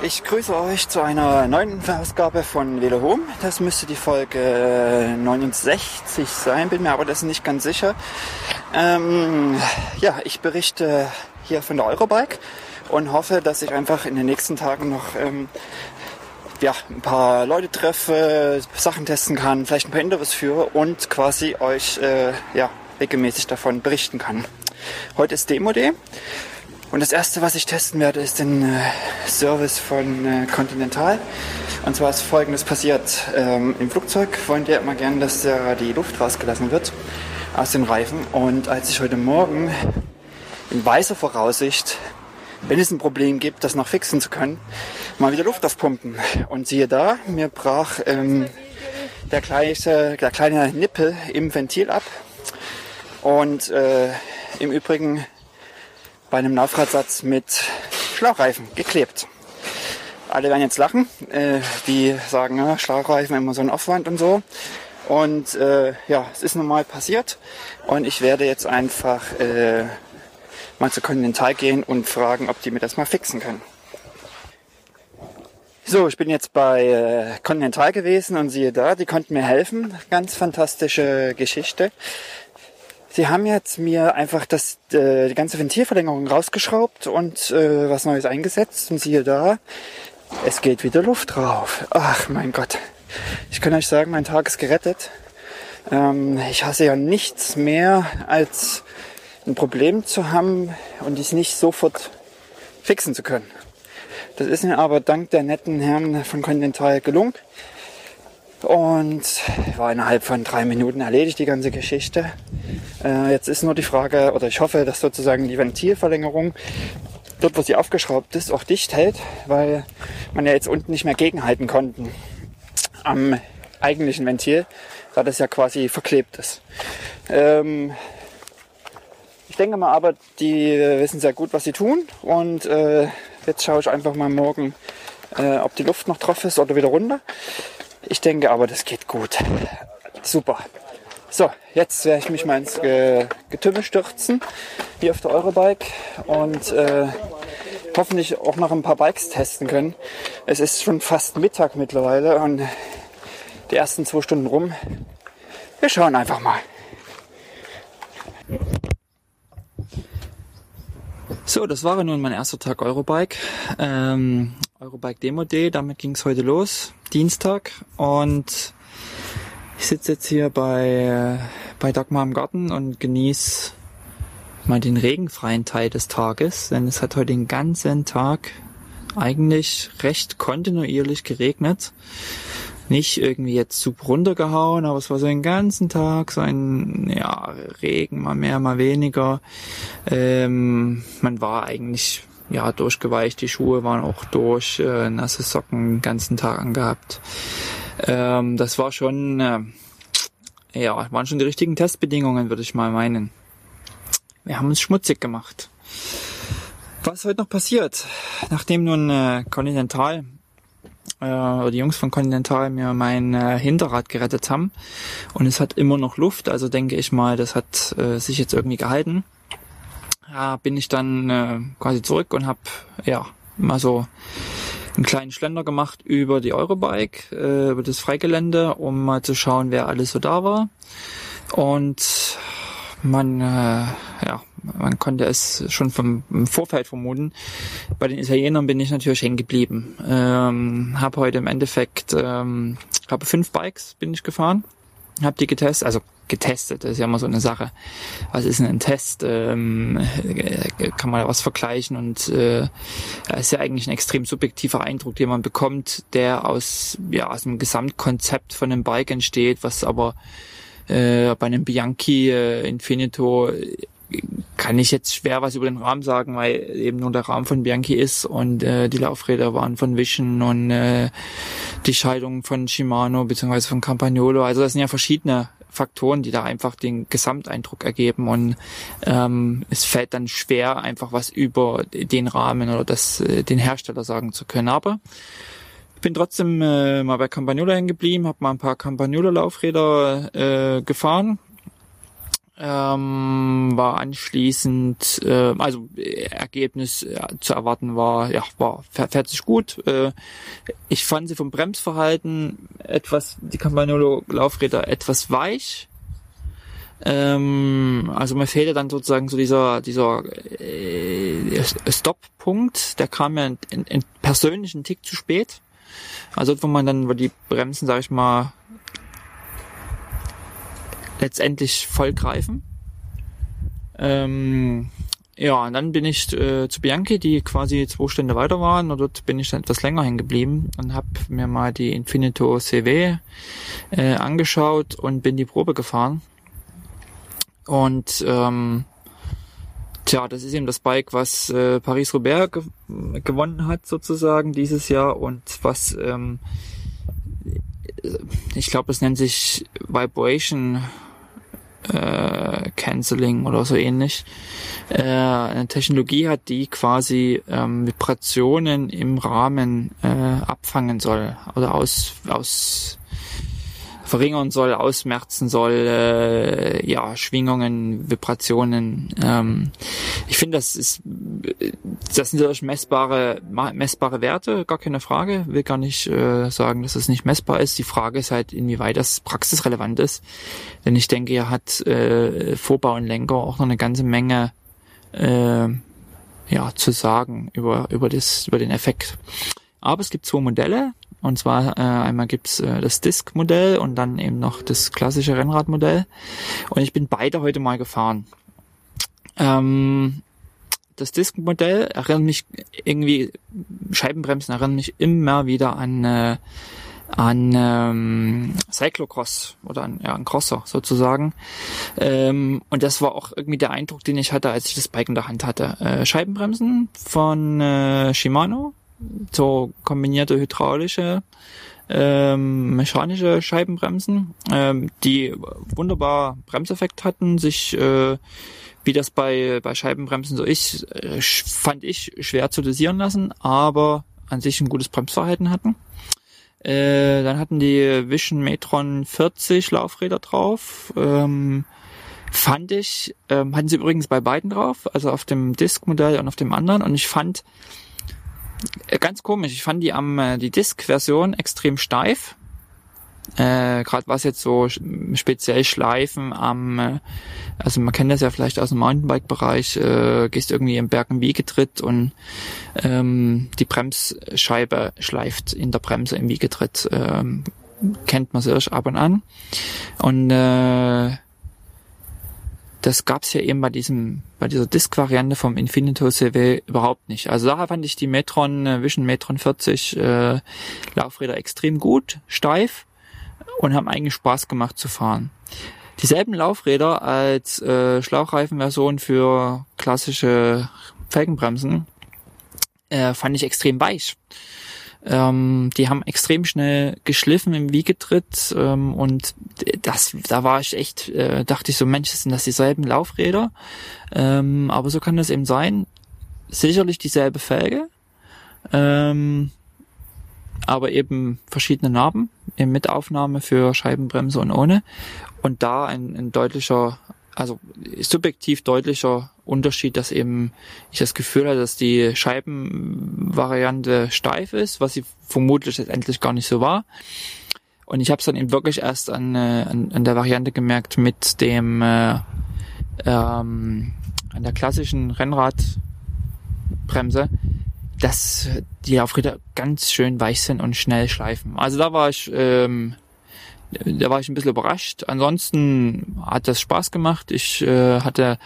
Ich grüße euch zu einer neuen Ausgabe von Velo Home. Das müsste die Folge 69 sein, bin mir aber das nicht ganz sicher. Ähm, ja, ich berichte hier von der Eurobike und hoffe, dass ich einfach in den nächsten Tagen noch ähm, ja, ein paar Leute treffe, Sachen testen kann, vielleicht ein paar Interviews führe und quasi euch äh, ja, regelmäßig davon berichten kann. Heute ist Demo Day. Und das erste, was ich testen werde, ist den äh, Service von äh, Continental. Und zwar ist folgendes passiert. Ähm, Im Flugzeug wollen die immer gerne, dass äh, die Luft rausgelassen wird aus den Reifen. Und als ich heute Morgen in weißer Voraussicht, wenn es ein Problem gibt, das noch fixen zu können, mal wieder Luft aufpumpen. Und siehe da, mir brach ähm, der, gleiche, der kleine Nippel im Ventil ab. Und äh, im Übrigen bei einem Laufradsatz mit Schlauchreifen geklebt. Alle werden jetzt lachen, äh, die sagen, ja, Schlauchreifen immer so ein Aufwand und so. Und äh, ja, es ist nun mal passiert und ich werde jetzt einfach äh, mal zu Continental gehen und fragen, ob die mir das mal fixen können. So, ich bin jetzt bei äh, Continental gewesen und siehe da, die konnten mir helfen. Ganz fantastische Geschichte. Sie haben jetzt mir einfach das, äh, die ganze Ventilverlängerung rausgeschraubt und äh, was Neues eingesetzt. Und siehe da, es geht wieder Luft drauf. Ach mein Gott. Ich kann euch sagen, mein Tag ist gerettet. Ähm, ich hasse ja nichts mehr, als ein Problem zu haben und es nicht sofort fixen zu können. Das ist mir aber dank der netten Herren von Continental gelungen. Und war innerhalb von drei Minuten erledigt die ganze Geschichte. Äh, jetzt ist nur die Frage, oder ich hoffe, dass sozusagen die Ventilverlängerung dort, wo sie aufgeschraubt ist, auch dicht hält, weil man ja jetzt unten nicht mehr gegenhalten konnten am eigentlichen Ventil, da das ja quasi verklebt ist. Ähm, ich denke mal aber, die wissen sehr gut, was sie tun und äh, jetzt schaue ich einfach mal morgen, äh, ob die Luft noch drauf ist oder wieder runter. Ich denke aber, das geht gut. Super. So, jetzt werde ich mich mal ins Getümmel stürzen, hier auf der Eurobike und äh, hoffentlich auch noch ein paar Bikes testen können. Es ist schon fast Mittag mittlerweile und die ersten zwei Stunden rum. Wir schauen einfach mal. So, das war nun mein erster Tag Eurobike. Ähm, Eurobike Demo Day, damit ging es heute los, Dienstag. Und ich sitze jetzt hier bei, bei Dagmar im Garten und genieße mal den regenfreien Teil des Tages, denn es hat heute den ganzen Tag eigentlich recht kontinuierlich geregnet. Nicht irgendwie jetzt super runtergehauen, aber es war so den ganzen Tag so ein ja, Regen, mal mehr, mal weniger. Ähm, man war eigentlich ja, durchgeweicht. Die Schuhe waren auch durch, äh, nasse Socken den ganzen Tag angehabt. Ähm, das war schon, äh, ja, waren schon die richtigen Testbedingungen, würde ich mal meinen. Wir haben uns schmutzig gemacht. Was heute noch passiert, nachdem nun äh, Continental äh, oder die Jungs von Continental mir mein äh, Hinterrad gerettet haben und es hat immer noch Luft, also denke ich mal, das hat äh, sich jetzt irgendwie gehalten ja, bin ich dann äh, quasi zurück und habe ja mal so einen kleinen Schlender gemacht über die Eurobike, äh, über das Freigelände, um mal zu schauen, wer alles so da war. Und man, äh, ja, man konnte es schon vom Vorfeld vermuten. Bei den Italienern bin ich natürlich hängen geblieben. Ähm, habe heute im Endeffekt, ähm, habe fünf Bikes bin ich gefahren, habe die getestet, also getestet. Das ist ja immer so eine Sache. Was ist denn ein Test? Ähm, kann man da was vergleichen? Und äh, ist ja eigentlich ein extrem subjektiver Eindruck, den man bekommt, der aus, ja, aus einem Gesamtkonzept von einem Bike entsteht, was aber äh, bei einem Bianchi äh, Infinito kann ich jetzt schwer was über den Rahmen sagen, weil eben nur der Rahmen von Bianchi ist und äh, die Laufräder waren von Vision und äh, die Schaltung von Shimano beziehungsweise von Campagnolo. Also das sind ja verschiedene Faktoren, die da einfach den Gesamteindruck ergeben und ähm, es fällt dann schwer, einfach was über den Rahmen oder das, äh, den Hersteller sagen zu können. Aber ich bin trotzdem äh, mal bei Campagnolo hängen geblieben, habe mal ein paar Campagnolo Laufräder äh, gefahren. Ähm, war anschließend, äh, also Ergebnis äh, zu erwarten war, ja, war fährt sich gut. Äh, ich fand sie vom Bremsverhalten etwas, die Campagnolo-Laufräder etwas weich. Ähm, also mir fehlte dann sozusagen so dieser dieser äh, Stop-Punkt, der kam mir in, in, in persönlichen Tick zu spät. Also wo man dann, wo die Bremsen, sag ich mal, letztendlich vollgreifen. Ähm, ja, und dann bin ich äh, zu Bianchi, die quasi zwei Stunden weiter waren und dort bin ich dann etwas länger hängen geblieben und habe mir mal die Infinito CW äh, angeschaut und bin die Probe gefahren. Und ähm, tja, das ist eben das Bike, was äh, Paris-Roubaix ge gewonnen hat sozusagen dieses Jahr und was ähm, ich glaube, es nennt sich Vibration äh, Canceling oder so ähnlich. Äh, eine Technologie hat, die quasi ähm, Vibrationen im Rahmen äh, abfangen soll oder aus, aus verringern soll, ausmerzen soll, äh, ja, Schwingungen, Vibrationen. Ähm, ich finde, das ist, das sind natürlich messbare, messbare Werte, gar keine Frage. Will gar nicht äh, sagen, dass es nicht messbar ist. Die Frage ist halt, inwieweit das praxisrelevant ist. Denn ich denke, er hat äh, Vorbau und Lenker auch noch eine ganze Menge äh, ja, zu sagen über, über, das, über den Effekt. Aber es gibt zwei Modelle. Und zwar äh, einmal gibt's äh, das Disk-Modell und dann eben noch das klassische Rennradmodell. Und ich bin beide heute mal gefahren. Ähm, das Disk-Modell erinnert mich irgendwie, Scheibenbremsen erinnern mich immer wieder an, äh, an ähm, Cyclocross oder an, ja, an Crosser sozusagen. Ähm, und das war auch irgendwie der Eindruck, den ich hatte, als ich das Bike in der Hand hatte. Äh, Scheibenbremsen von äh, Shimano, so kombinierte hydraulische ähm, mechanische Scheibenbremsen, ähm, die wunderbar Bremseffekt hatten, sich äh, wie das bei, bei Scheibenbremsen so ist, äh, fand ich schwer zu dosieren lassen, aber an sich ein gutes Bremsverhalten hatten. Äh, dann hatten die Vision Metron 40 Laufräder drauf. Ähm, fand ich, ähm, hatten sie übrigens bei beiden drauf, also auf dem Disk-Modell und auf dem anderen. Und ich fand, ganz komisch. Ich fand die am äh, die Disk-Version extrem steif. Äh, Gerade was jetzt so speziell Schleifen am, äh, also man kennt das ja vielleicht aus dem Mountainbike-Bereich, äh, gehst irgendwie im Berg im Wiegetritt und ähm, die Bremsscheibe schleift in der Bremse im Wiegetritt. Ähm, kennt man sich ab und an. Und äh, das gab's ja eben bei diesem, bei dieser Disk-Variante vom Infinito CW überhaupt nicht. Also daher fand ich die Metron äh, Vision Metron 40 äh, Laufräder extrem gut, steif und haben eigentlich Spaß gemacht zu fahren. Dieselben Laufräder als äh, Schlauchreifenversion für klassische Felgenbremsen äh, fand ich extrem weich. Ähm, die haben extrem schnell geschliffen im Wiegetritt ähm, und das, da war ich echt, äh, dachte ich so, Mensch, sind das dieselben Laufräder? Ähm, aber so kann das eben sein. Sicherlich dieselbe Felge, ähm, aber eben verschiedene Narben, eben mit Aufnahme für Scheibenbremse und ohne. Und da ein, ein deutlicher also subjektiv deutlicher Unterschied, dass eben ich das Gefühl hatte, dass die Scheibenvariante steif ist, was sie vermutlich letztendlich gar nicht so war. Und ich habe es dann eben wirklich erst an, äh, an, an der Variante gemerkt mit dem äh, ähm, an der klassischen Rennradbremse, dass die Laufräder ganz schön weich sind und schnell schleifen. Also da war ich ähm, da war ich ein bisschen überrascht. Ansonsten hat das Spaß gemacht. Ich äh, hatte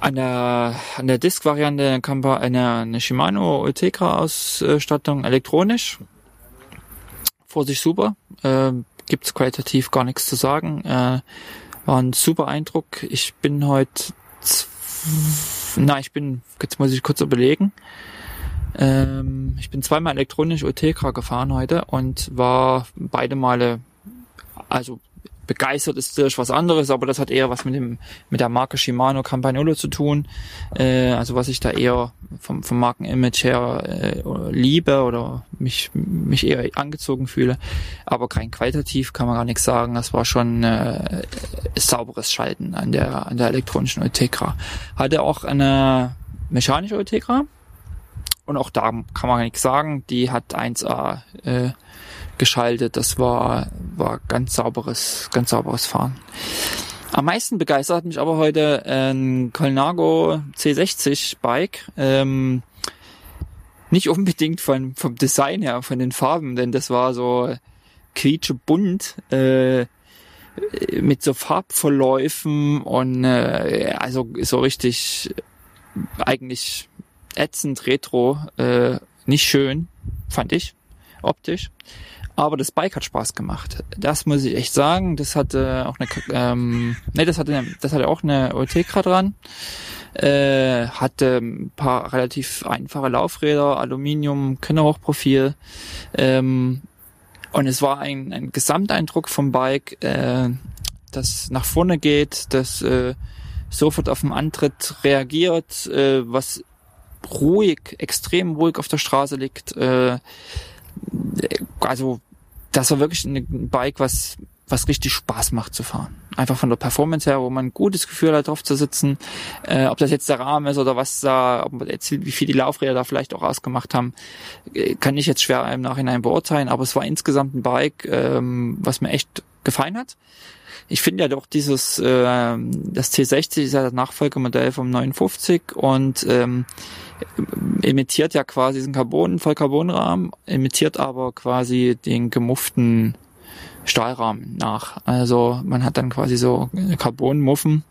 an der, an der Disk-Variante eine, eine Shimano Ultegra-Ausstattung elektronisch. Vor sich super. Äh, Gibt qualitativ gar nichts zu sagen. Äh, war ein super Eindruck. Ich bin heute, na, ich bin, jetzt muss ich kurz überlegen. Ähm, ich bin zweimal elektronisch Ultegra gefahren heute und war beide Male also begeistert ist durch was anderes, aber das hat eher was mit dem mit der Marke Shimano Campagnolo zu tun. Äh, also was ich da eher vom, vom Markenimage her äh, liebe oder mich mich eher angezogen fühle. Aber rein qualitativ kann man gar nichts sagen. Das war schon äh, sauberes Schalten an der an der elektronischen Ultegra. Hatte auch eine mechanische Ultegra. Und auch da kann man nichts sagen. Die hat 1A äh, geschaltet. Das war, war ganz sauberes, ganz sauberes Fahren. Am meisten begeistert mich aber heute ein Colnago C60 Bike. Ähm, nicht unbedingt von, vom Design her, von den Farben, denn das war so quietschebunt, äh, mit so Farbverläufen und äh, also so richtig eigentlich ätzend retro, äh, nicht schön, fand ich, optisch. Aber das Bike hat Spaß gemacht. Das muss ich echt sagen. Das hatte auch eine, ähm, nee, das hatte, das hatte auch eine Ultegra dran. Äh, hatte ein paar relativ einfache Laufräder, Aluminium, Kinderhochprofil. Ähm, und es war ein, ein Gesamteindruck vom Bike, äh, das nach vorne geht, das äh, sofort auf den Antritt reagiert, äh, was ruhig, extrem ruhig auf der Straße liegt. Äh, also das war wirklich ein Bike, was was richtig Spaß macht zu fahren. Einfach von der Performance her, wo man ein gutes Gefühl hat, drauf zu sitzen. Äh, ob das jetzt der Rahmen ist oder was da, ob man erzählt, wie viel die Laufräder da vielleicht auch ausgemacht haben, äh, kann ich jetzt schwer im Nachhinein beurteilen. Aber es war insgesamt ein Bike, ähm, was mir echt gefallen hat. Ich finde ja doch dieses, äh, das T60 ist ja das Nachfolgemodell vom 59 und ähm, imitiert ja quasi diesen Carbon, Vollcarbonrahmen, imitiert aber quasi den gemufften Stahlrahmen nach. Also man hat dann quasi so Carbonmuffen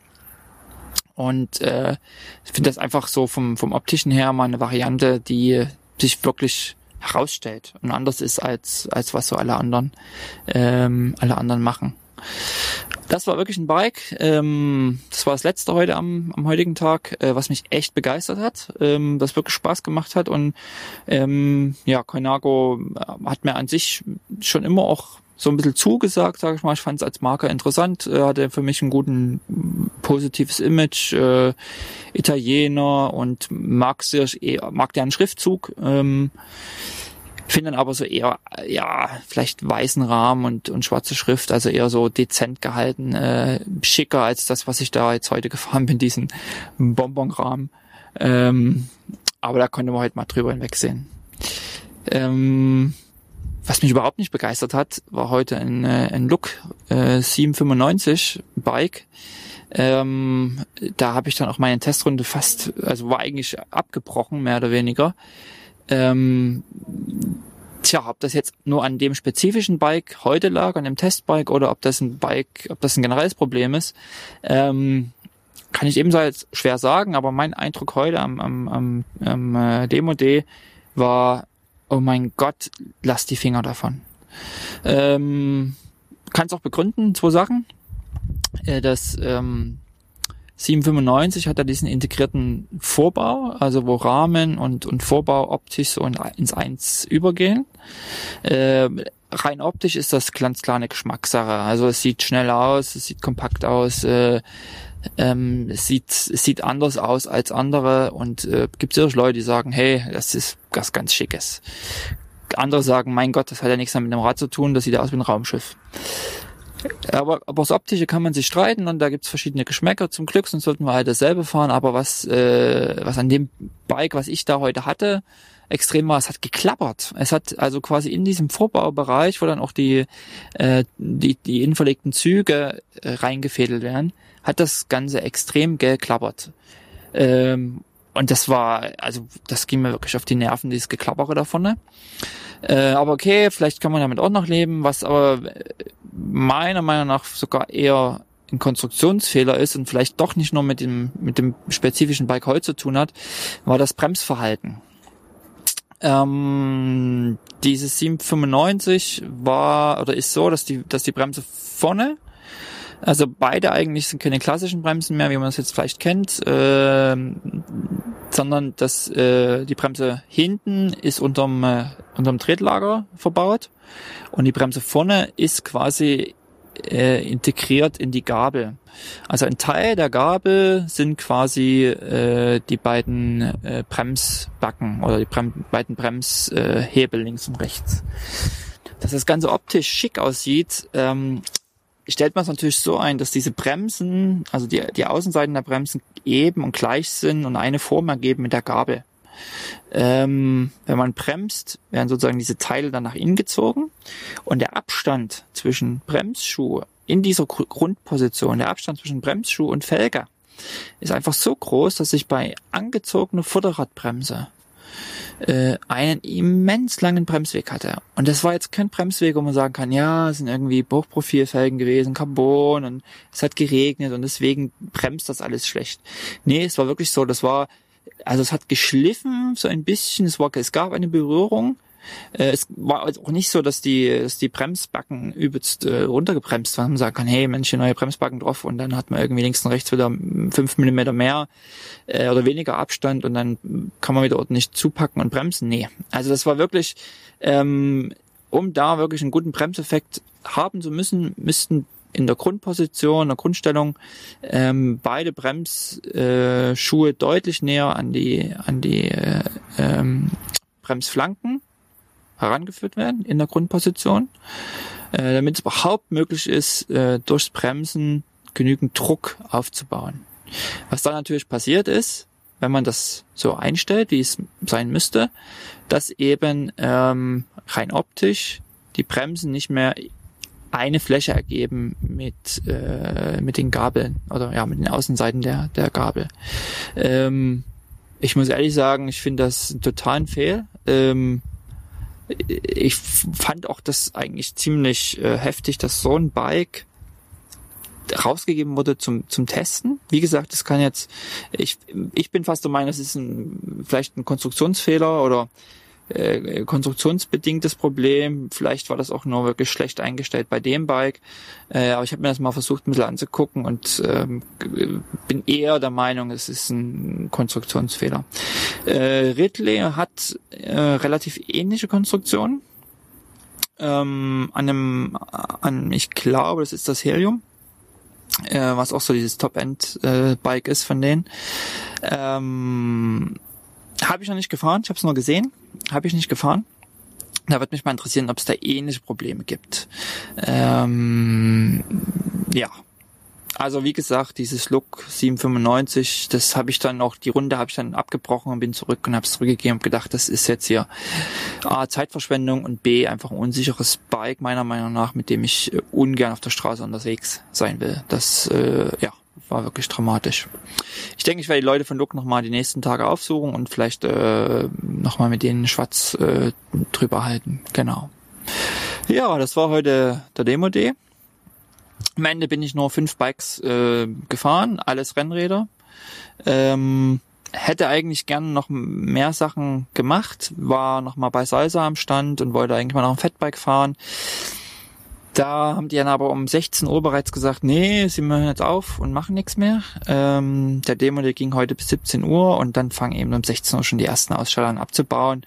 und äh, ich finde das einfach so vom, vom optischen her mal eine Variante, die sich wirklich herausstellt und anders ist als als was so alle anderen ähm, alle anderen machen das war wirklich ein Bike. Ähm, das war das letzte heute am, am heutigen Tag, äh, was mich echt begeistert hat, ähm, das wirklich Spaß gemacht hat. Und ähm, ja, Koinago äh, hat mir an sich schon immer auch so ein bisschen zugesagt, sage ich mal. Ich fand es als Marke interessant, äh, hatte für mich ein guten positives Image, äh, Italiener und mag sehr, mag deren Schriftzug. Ähm, finde dann aber so eher, ja, vielleicht weißen Rahmen und, und schwarze Schrift, also eher so dezent gehalten, äh, schicker als das, was ich da jetzt heute gefahren bin, diesen Bonbonrahmen. Ähm, aber da konnte man heute mal drüber hinwegsehen. Ähm, was mich überhaupt nicht begeistert hat, war heute ein, äh, ein Look äh, 795 Bike. Ähm, da habe ich dann auch meine Testrunde fast, also war eigentlich abgebrochen, mehr oder weniger. Ähm, tja, ob das jetzt nur an dem spezifischen Bike heute lag, an dem Testbike, oder ob das ein Bike, ob das ein generelles Problem ist, ähm, kann ich ebenfalls schwer sagen, aber mein Eindruck heute am, am, am, am äh, Demo-D war, oh mein Gott, lass die Finger davon. Ähm, kann auch begründen, zwei Sachen. Äh, das ähm, 795 hat er diesen integrierten Vorbau, also wo Rahmen und, und Vorbau optisch so ins Eins übergehen. Äh, rein optisch ist das ganz klar eine Geschmackssache. Also es sieht schnell aus, es sieht kompakt aus, äh, ähm, sieht, sieht anders aus als andere und äh, gibt sicherlich Leute, die sagen, hey, das ist was ganz Schickes. Andere sagen, mein Gott, das hat ja nichts mehr mit dem Rad zu tun, das sieht aus wie ein Raumschiff. Aber, aber das Optische kann man sich streiten und da gibt's verschiedene Geschmäcker. Zum Glück, sonst sollten wir halt dasselbe fahren. Aber was, äh, was an dem Bike, was ich da heute hatte, extrem war, es hat geklappert. Es hat also quasi in diesem Vorbaubereich, wo dann auch die, äh, die, die innenverlegten Züge äh, reingefädelt werden, hat das Ganze extrem geklappert. Ähm, und das war, also das ging mir wirklich auf die Nerven, dieses Geklappere da vorne. Äh, aber okay, vielleicht kann man damit auch noch leben, was aber meiner Meinung nach sogar eher ein Konstruktionsfehler ist und vielleicht doch nicht nur mit dem, mit dem spezifischen Bike heute zu tun hat, war das Bremsverhalten. Ähm, dieses 795 war oder ist so, dass die, dass die Bremse vorne also beide eigentlich sind keine klassischen Bremsen mehr, wie man es jetzt vielleicht kennt, äh, sondern dass äh, die Bremse hinten ist unterm, äh, unterm Tretlager verbaut und die Bremse vorne ist quasi äh, integriert in die Gabel. Also ein Teil der Gabel sind quasi äh, die beiden äh, Bremsbacken oder die Brem beiden Bremshebel äh, links und rechts. Dass das Ganze optisch schick aussieht, ähm, stellt man es natürlich so ein, dass diese Bremsen, also die, die Außenseiten der Bremsen eben und gleich sind und eine Form ergeben mit der Gabel. Ähm, wenn man bremst, werden sozusagen diese Teile dann nach innen gezogen und der Abstand zwischen Bremsschuh in dieser Grundposition, der Abstand zwischen Bremsschuh und Felge ist einfach so groß, dass ich bei angezogener Vorderradbremse äh, einen immens langen Bremsweg hatte. Und das war jetzt kein Bremsweg, wo man sagen kann, ja, es sind irgendwie Hochprofilfelgen gewesen, Carbon und es hat geregnet und deswegen bremst das alles schlecht. Nee, es war wirklich so, das war, also es hat geschliffen so ein bisschen, es war, es gab eine Berührung, äh, es war also auch nicht so, dass die, dass die Bremsbacken übelst äh, runtergebremst waren. Man sagen kann, hey, Mensch, neue Bremsbacken drauf und dann hat man irgendwie links und rechts wieder fünf Millimeter mehr äh, oder weniger Abstand und dann kann man wieder ordentlich zupacken und bremsen. Nee, also das war wirklich, ähm, um da wirklich einen guten Bremseffekt haben zu müssen, müssten in der Grundposition, in der Grundstellung ähm, beide Bremsschuhe äh, deutlich näher an die an die äh, ähm, Bremsflanken herangeführt werden in der Grundposition, äh, damit es überhaupt möglich ist, äh, durchs Bremsen genügend Druck aufzubauen. Was dann natürlich passiert ist, wenn man das so einstellt, wie es sein müsste, dass eben ähm, rein optisch die Bremsen nicht mehr eine Fläche ergeben mit äh, mit den Gabeln oder ja mit den Außenseiten der der Gabel. Ähm, ich muss ehrlich sagen, ich finde das einen totalen Fehl. Ähm, ich fand auch das eigentlich ziemlich äh, heftig, dass so ein Bike rausgegeben wurde zum, zum Testen. Wie gesagt, das kann jetzt, ich, ich bin fast der Meinung, das ist ein, vielleicht ein Konstruktionsfehler oder äh, konstruktionsbedingtes Problem. Vielleicht war das auch nur wirklich schlecht eingestellt bei dem Bike. Äh, aber ich habe mir das mal versucht, ein bisschen anzugucken und ähm, bin eher der Meinung, es ist ein Konstruktionsfehler. Äh, Ridley hat äh, relativ ähnliche Konstruktionen. Ähm, an einem, an, ich glaube, das ist das Helium, äh, was auch so dieses Top-End-Bike äh, ist von denen. Ähm, habe ich noch nicht gefahren, ich habe es nur gesehen, habe ich nicht gefahren. Da wird mich mal interessieren, ob es da ähnliche Probleme gibt. Ähm, ja. Also wie gesagt, dieses Look 795, das habe ich dann auch, die Runde habe ich dann abgebrochen und bin zurück und habe es zurückgegeben und gedacht, das ist jetzt hier A, Zeitverschwendung und B, einfach ein unsicheres Bike meiner Meinung nach, mit dem ich äh, ungern auf der Straße unterwegs sein will. Das, äh, ja, war wirklich dramatisch. Ich denke, ich werde die Leute von Look nochmal die nächsten Tage aufsuchen und vielleicht äh, nochmal mit denen Schwarz äh, drüber halten. Genau. Ja, das war heute der Demo-Day. Am Ende bin ich nur fünf Bikes äh, gefahren, alles Rennräder. Ähm, hätte eigentlich gern noch mehr Sachen gemacht, war nochmal bei Salsa am Stand und wollte eigentlich mal noch ein Fatbike fahren. Da haben die dann aber um 16 Uhr bereits gesagt, nee, sie machen jetzt auf und machen nichts mehr. Ähm, der Demo, der ging heute bis 17 Uhr und dann fangen eben um 16 Uhr schon die ersten Aussteller an abzubauen.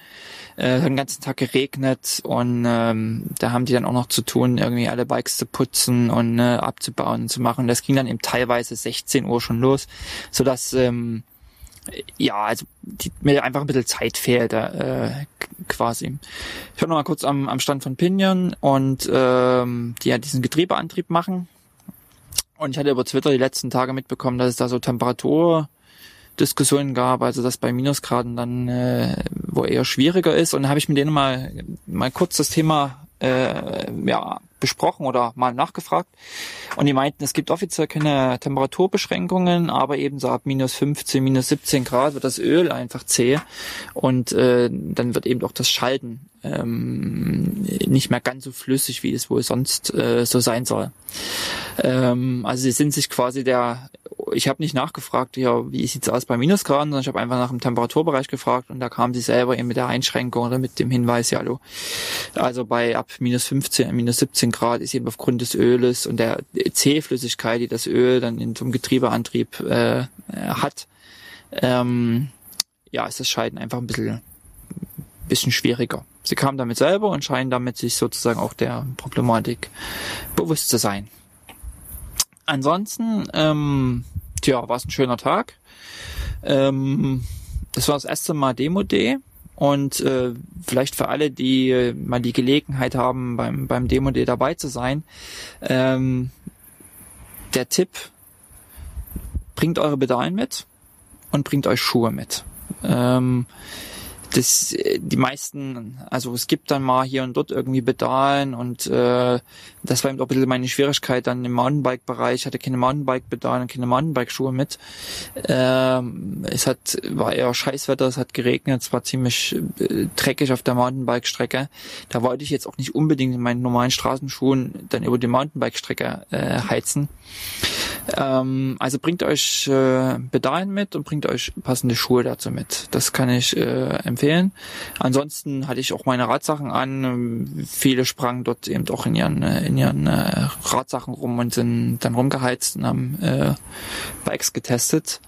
Äh, den ganzen Tag geregnet und ähm, da haben die dann auch noch zu tun, irgendwie alle Bikes zu putzen und äh, abzubauen und zu machen. Das ging dann eben teilweise 16 Uhr schon los, sodass ähm, ja, also die, mir einfach ein bisschen Zeit fehlt äh, quasi. Ich war noch mal kurz am, am Stand von Pinion und ähm, die ja diesen Getriebeantrieb machen. Und ich hatte über Twitter die letzten Tage mitbekommen, dass es da so Temperaturdiskussionen gab, also dass bei Minusgraden dann äh, wo eher schwieriger ist. Und da habe ich mit denen mal mal kurz das Thema äh, ja, besprochen oder mal nachgefragt. Und die meinten, es gibt offiziell keine Temperaturbeschränkungen, aber eben so ab minus 15, minus 17 Grad wird das Öl einfach zäh und äh, dann wird eben auch das Schalten ähm, nicht mehr ganz so flüssig, wie es wohl sonst äh, so sein soll. Ähm, also sie sind sich quasi der ich habe nicht nachgefragt, ja, wie sieht's aus bei Minusgraden, sondern ich habe einfach nach dem Temperaturbereich gefragt und da kamen sie selber eben mit der Einschränkung oder mit dem Hinweis, ja, hallo. Also bei ab minus 15, minus 17 Grad ist eben aufgrund des Öles und der C-Flüssigkeit, die das Öl dann in so einem Getriebeantrieb äh, hat, ähm, ja, ist das Scheiden einfach ein bisschen, bisschen schwieriger. Sie kamen damit selber und scheinen damit sich sozusagen auch der Problematik bewusst zu sein. Ansonsten, ähm, tja, war es ein schöner Tag. Ähm, das war das erste Mal Demo-Day. Und äh, vielleicht für alle, die äh, mal die Gelegenheit haben, beim, beim Demo-Day dabei zu sein, ähm, der Tipp, bringt eure Pedalen mit und bringt euch Schuhe mit. Ähm, das, die meisten, also es gibt dann mal hier und dort irgendwie Pedalen und äh, das war eben auch ein bisschen meine Schwierigkeit dann im Mountainbike-Bereich. Ich hatte keine Mountainbike-Pedalen keine Mountainbike-Schuhe mit. Ähm, es hat, war eher Scheißwetter, es hat geregnet, es war ziemlich äh, dreckig auf der Mountainbike-Strecke. Da wollte ich jetzt auch nicht unbedingt in meinen normalen Straßenschuhen dann über die Mountainbike-Strecke äh, heizen. Ähm, also bringt euch äh, Pedalen mit und bringt euch passende Schuhe dazu mit. Das kann ich äh, empfehlen. Ansonsten hatte ich auch meine Radsachen an. Viele sprangen dort eben auch in ihren, äh, in ihren äh, Radsachen rum und sind dann rumgeheizt und haben äh, Bikes getestet.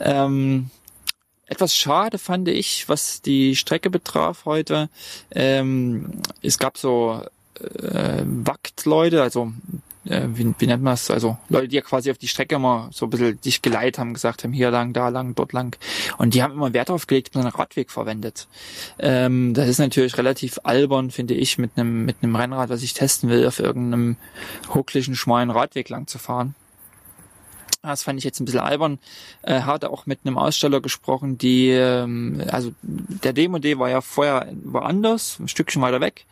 Ähm, etwas schade fand ich, was die Strecke betraf heute. Ähm, es gab so äh, Wackt-Leute, also äh, wie, wie nennt man das? Also Leute, die ja quasi auf die Strecke immer so ein bisschen dich geleitet haben, gesagt haben, hier lang, da lang, dort lang. Und die haben immer Wert darauf gelegt, dass man einen Radweg verwendet. Ähm, das ist natürlich relativ albern, finde ich, mit einem mit einem Rennrad, was ich testen will, auf irgendeinem hucklichen, schmalen Radweg lang zu fahren. Das fand ich jetzt ein bisschen albern. Äh, hatte auch mit einem Aussteller gesprochen, die, ähm, also der Demo-D war ja vorher woanders, ein Stückchen weiter weg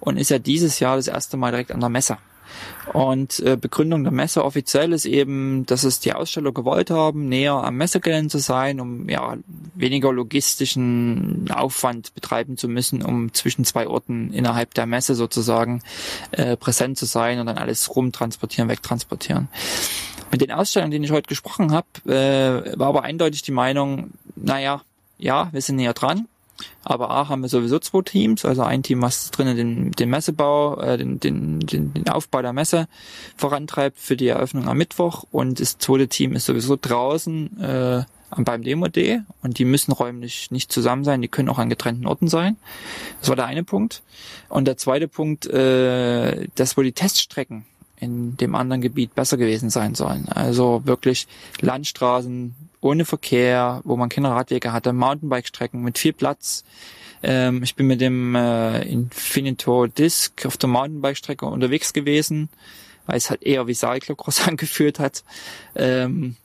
und ist ja dieses Jahr das erste Mal direkt an der Messe. Und äh, Begründung der Messe offiziell ist eben, dass es die Aussteller gewollt haben, näher am Messegelände zu sein, um ja weniger logistischen Aufwand betreiben zu müssen, um zwischen zwei Orten innerhalb der Messe sozusagen äh, präsent zu sein und dann alles rumtransportieren, wegtransportieren. Mit den Ausstellern, denen ich heute gesprochen habe, äh, war aber eindeutig die Meinung, naja, ja, wir sind näher dran, aber A haben wir sowieso zwei Teams, also ein Team, was drinnen den, den Messebau, äh, den, den, den, Aufbau der Messe vorantreibt für die Eröffnung am Mittwoch und das zweite Team ist sowieso draußen äh, beim Demo-D und die müssen räumlich nicht zusammen sein, die können auch an getrennten Orten sein. Das war der eine Punkt. Und der zweite Punkt, äh, dass wohl die Teststrecken in dem anderen Gebiet besser gewesen sein sollen. Also wirklich Landstraßen, ohne Verkehr, wo man keine Radwege hatte, Mountainbike-Strecken mit viel Platz. Ähm, ich bin mit dem äh, Infinito Disc auf der Mountainbike-Strecke unterwegs gewesen, weil es halt eher wie Cyclocross angefühlt hat. Ähm,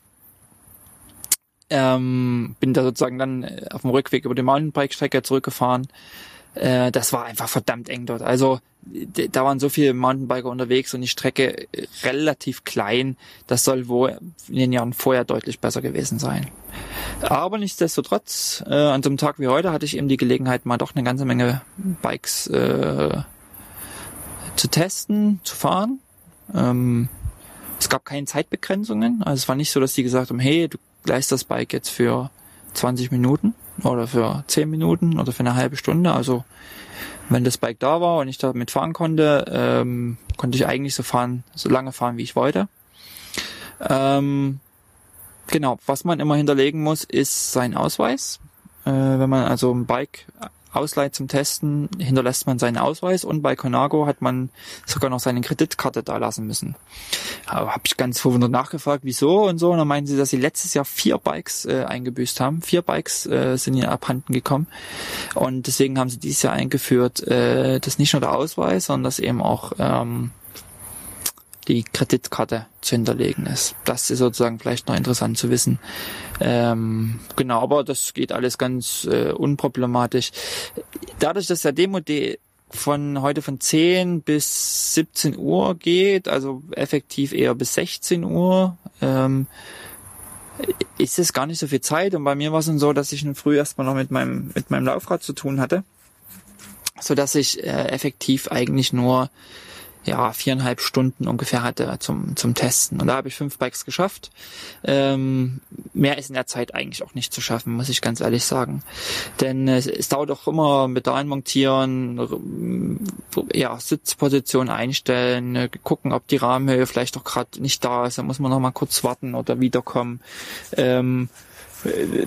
ähm, bin da sozusagen dann äh, auf dem Rückweg über die Mountainbike-Strecke zurückgefahren. Äh, das war einfach verdammt eng dort. Also da waren so viele Mountainbiker unterwegs und die Strecke relativ klein. Das soll wohl in den Jahren vorher deutlich besser gewesen sein. Aber nichtsdestotrotz, äh, an so einem Tag wie heute hatte ich eben die Gelegenheit, mal doch eine ganze Menge Bikes äh, zu testen, zu fahren. Ähm, es gab keine Zeitbegrenzungen. Also es war nicht so, dass die gesagt haben, hey, du leist das Bike jetzt für 20 Minuten oder für 10 Minuten oder für eine halbe Stunde. Also wenn das Bike da war und ich damit fahren konnte, ähm, konnte ich eigentlich so fahren, so lange fahren, wie ich wollte. Ähm, genau, was man immer hinterlegen muss, ist sein Ausweis. Äh, wenn man also ein Bike ausleiht zum Testen, hinterlässt man seinen Ausweis und bei Conago hat man sogar noch seine Kreditkarte da lassen müssen. Habe ich ganz verwundert nachgefragt, wieso und so. Und dann meinen sie, dass sie letztes Jahr vier Bikes äh, eingebüßt haben. Vier Bikes äh, sind ihnen abhanden gekommen. Und deswegen haben sie dieses Jahr eingeführt, äh, dass nicht nur der Ausweis, sondern dass eben auch ähm, die Kreditkarte zu hinterlegen ist. Das ist sozusagen vielleicht noch interessant zu wissen. Ähm, genau, aber das geht alles ganz äh, unproblematisch. Dadurch, dass der Demo-D von heute von 10 bis 17 Uhr geht, also effektiv eher bis 16 Uhr, ähm, ist es gar nicht so viel Zeit. Und bei mir war es dann so, dass ich nun früh erstmal noch mit meinem, mit meinem Laufrad zu tun hatte, so dass ich äh, effektiv eigentlich nur ja, viereinhalb Stunden ungefähr hatte zum, zum Testen. Und da habe ich fünf Bikes geschafft. Ähm, mehr ist in der Zeit eigentlich auch nicht zu schaffen, muss ich ganz ehrlich sagen. Denn es, es dauert auch immer mit montieren, ja, Sitzposition einstellen, gucken, ob die Rahmenhöhe vielleicht doch gerade nicht da ist. Da muss man noch mal kurz warten oder wiederkommen. Ähm, äh,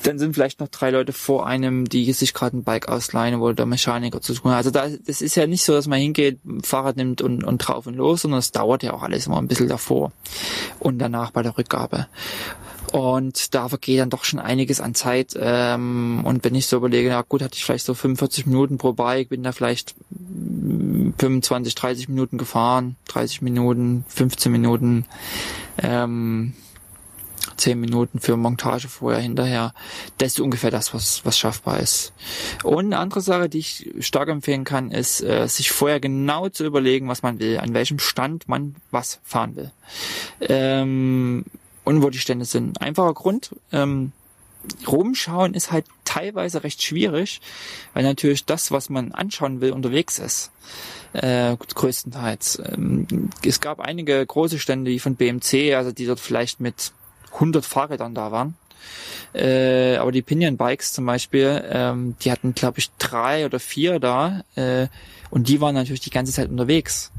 dann sind vielleicht noch drei Leute vor einem, die sich gerade ein Bike ausleihen oder der Mechaniker zu tun hat. Also da, das ist ja nicht so, dass man hingeht, Fahrrad nimmt und, und drauf und los, sondern es dauert ja auch alles immer ein bisschen davor und danach bei der Rückgabe. Und da vergeht dann doch schon einiges an Zeit. Ähm, und wenn ich so überlege, na gut, hatte ich vielleicht so 45 Minuten pro Bike, bin da vielleicht 25, 30 Minuten gefahren, 30 Minuten, 15 Minuten. Ähm, zehn Minuten für Montage vorher, hinterher. Das ist ungefähr das, was, was schaffbar ist. Und eine andere Sache, die ich stark empfehlen kann, ist, äh, sich vorher genau zu überlegen, was man will, an welchem Stand man was fahren will. Ähm, und wo die Stände sind. Einfacher Grund, ähm, rumschauen ist halt teilweise recht schwierig, weil natürlich das, was man anschauen will, unterwegs ist. Äh, größtenteils. Ähm, es gab einige große Stände, die von BMC, also die dort vielleicht mit 100 Fahrrädern da waren. Äh, aber die Pinion Bikes zum Beispiel, ähm, die hatten glaube ich drei oder vier da äh, und die waren natürlich die ganze Zeit unterwegs.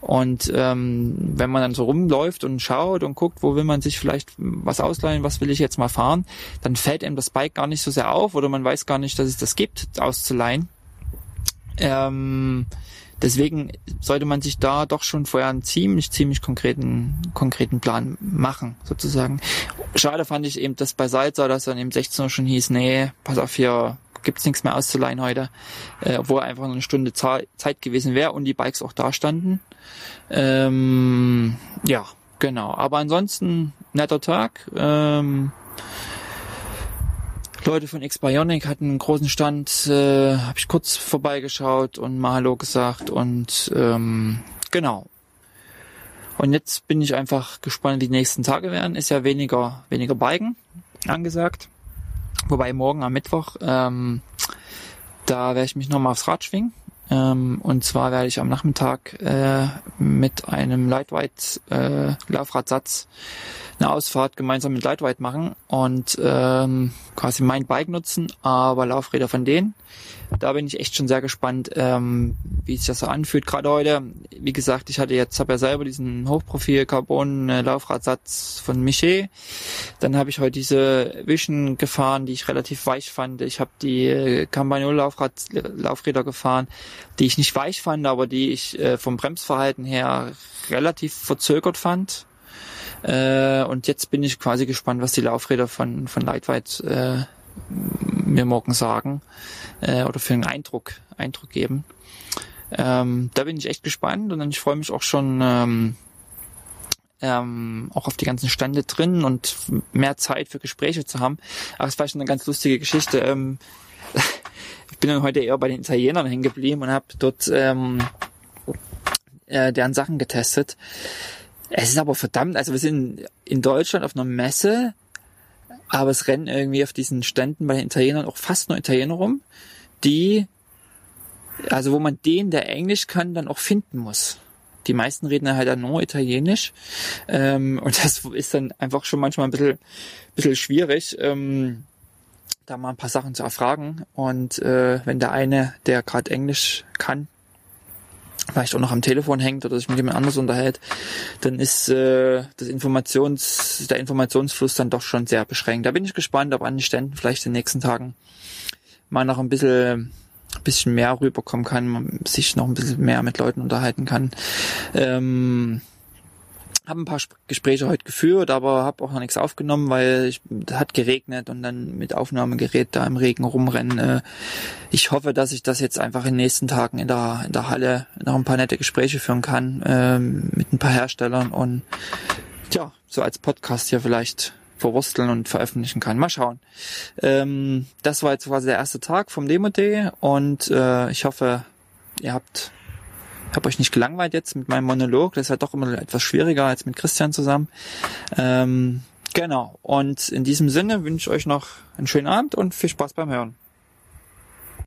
Und ähm, wenn man dann so rumläuft und schaut und guckt, wo will man sich vielleicht was ausleihen, was will ich jetzt mal fahren, dann fällt einem das Bike gar nicht so sehr auf oder man weiß gar nicht, dass es das gibt, auszuleihen. Ähm, Deswegen sollte man sich da doch schon vorher einen ziemlich, ziemlich konkreten, konkreten Plan machen, sozusagen. Schade fand ich eben, dass bei Salza, dass dann eben 16 Uhr schon hieß, nee, pass auf hier, gibt's nichts mehr auszuleihen heute, äh, obwohl einfach eine Stunde Zeit gewesen wäre und die Bikes auch da standen. Ähm, ja, genau. Aber ansonsten netter Tag. Ähm, Leute von X-Bionic hatten einen großen Stand, äh, habe ich kurz vorbeigeschaut und mal Hallo gesagt und ähm, genau. Und jetzt bin ich einfach gespannt, wie die nächsten Tage werden. Ist ja weniger, weniger Biken angesagt. Wobei morgen am Mittwoch, ähm, da werde ich mich nochmal aufs Rad schwingen. Ähm, und zwar werde ich am Nachmittag äh, mit einem Lightweight äh, Laufradsatz eine Ausfahrt gemeinsam mit Lightweight machen und ähm, quasi mein Bike nutzen, aber Laufräder von denen. Da bin ich echt schon sehr gespannt, ähm, wie sich das so anfühlt. Gerade heute, wie gesagt, ich hatte jetzt, habe ja selber diesen Hochprofil Carbon äh, von Miché. Dann habe ich heute diese Vision gefahren, die ich relativ weich fand. Ich habe die äh, Campagnol Laufrad, Laufräder gefahren, die ich nicht weich fand, aber die ich äh, vom Bremsverhalten her relativ verzögert fand. Äh, und jetzt bin ich quasi gespannt, was die Laufräder von, von Lightweight äh, mir morgen sagen äh, oder für einen Eindruck, Eindruck geben. Ähm, da bin ich echt gespannt und ich freue mich auch schon ähm, ähm, auch auf die ganzen Stände drin und mehr Zeit für Gespräche zu haben. Aber es war schon eine ganz lustige Geschichte. Ähm, ich bin dann heute eher bei den Italienern hängen geblieben und habe dort ähm, äh, deren Sachen getestet. Es ist aber verdammt, also wir sind in Deutschland auf einer Messe, aber es rennen irgendwie auf diesen Ständen bei den Italienern auch fast nur Italiener rum, die, also wo man den, der Englisch kann, dann auch finden muss. Die meisten reden halt dann nur Italienisch. Ähm, und das ist dann einfach schon manchmal ein bisschen, bisschen schwierig, ähm, da mal ein paar Sachen zu erfragen. Und äh, wenn der eine, der gerade Englisch kann, vielleicht auch noch am Telefon hängt oder sich mit jemand anders unterhält, dann ist äh, das Informations, der Informationsfluss dann doch schon sehr beschränkt. Da bin ich gespannt, ob an den Ständen vielleicht in den nächsten Tagen mal noch ein bisschen bisschen mehr rüberkommen kann, sich noch ein bisschen mehr mit Leuten unterhalten kann. Ähm, habe ein paar Gespräche heute geführt, aber habe auch noch nichts aufgenommen, weil ich, hat geregnet und dann mit Aufnahmegerät da im Regen rumrennen. Äh, ich hoffe, dass ich das jetzt einfach in den nächsten Tagen in der, in der Halle noch ein paar nette Gespräche führen kann ähm, mit ein paar Herstellern und ja, so als Podcast hier vielleicht verwursteln und veröffentlichen kann. Mal schauen. Ähm, das war jetzt quasi der erste Tag vom Demo Day und äh, ich hoffe, ihr habt habe euch nicht gelangweilt jetzt mit meinem Monolog. Das ist halt doch immer etwas schwieriger als mit Christian zusammen. Ähm, genau. Und in diesem Sinne wünsche ich euch noch einen schönen Abend und viel Spaß beim Hören.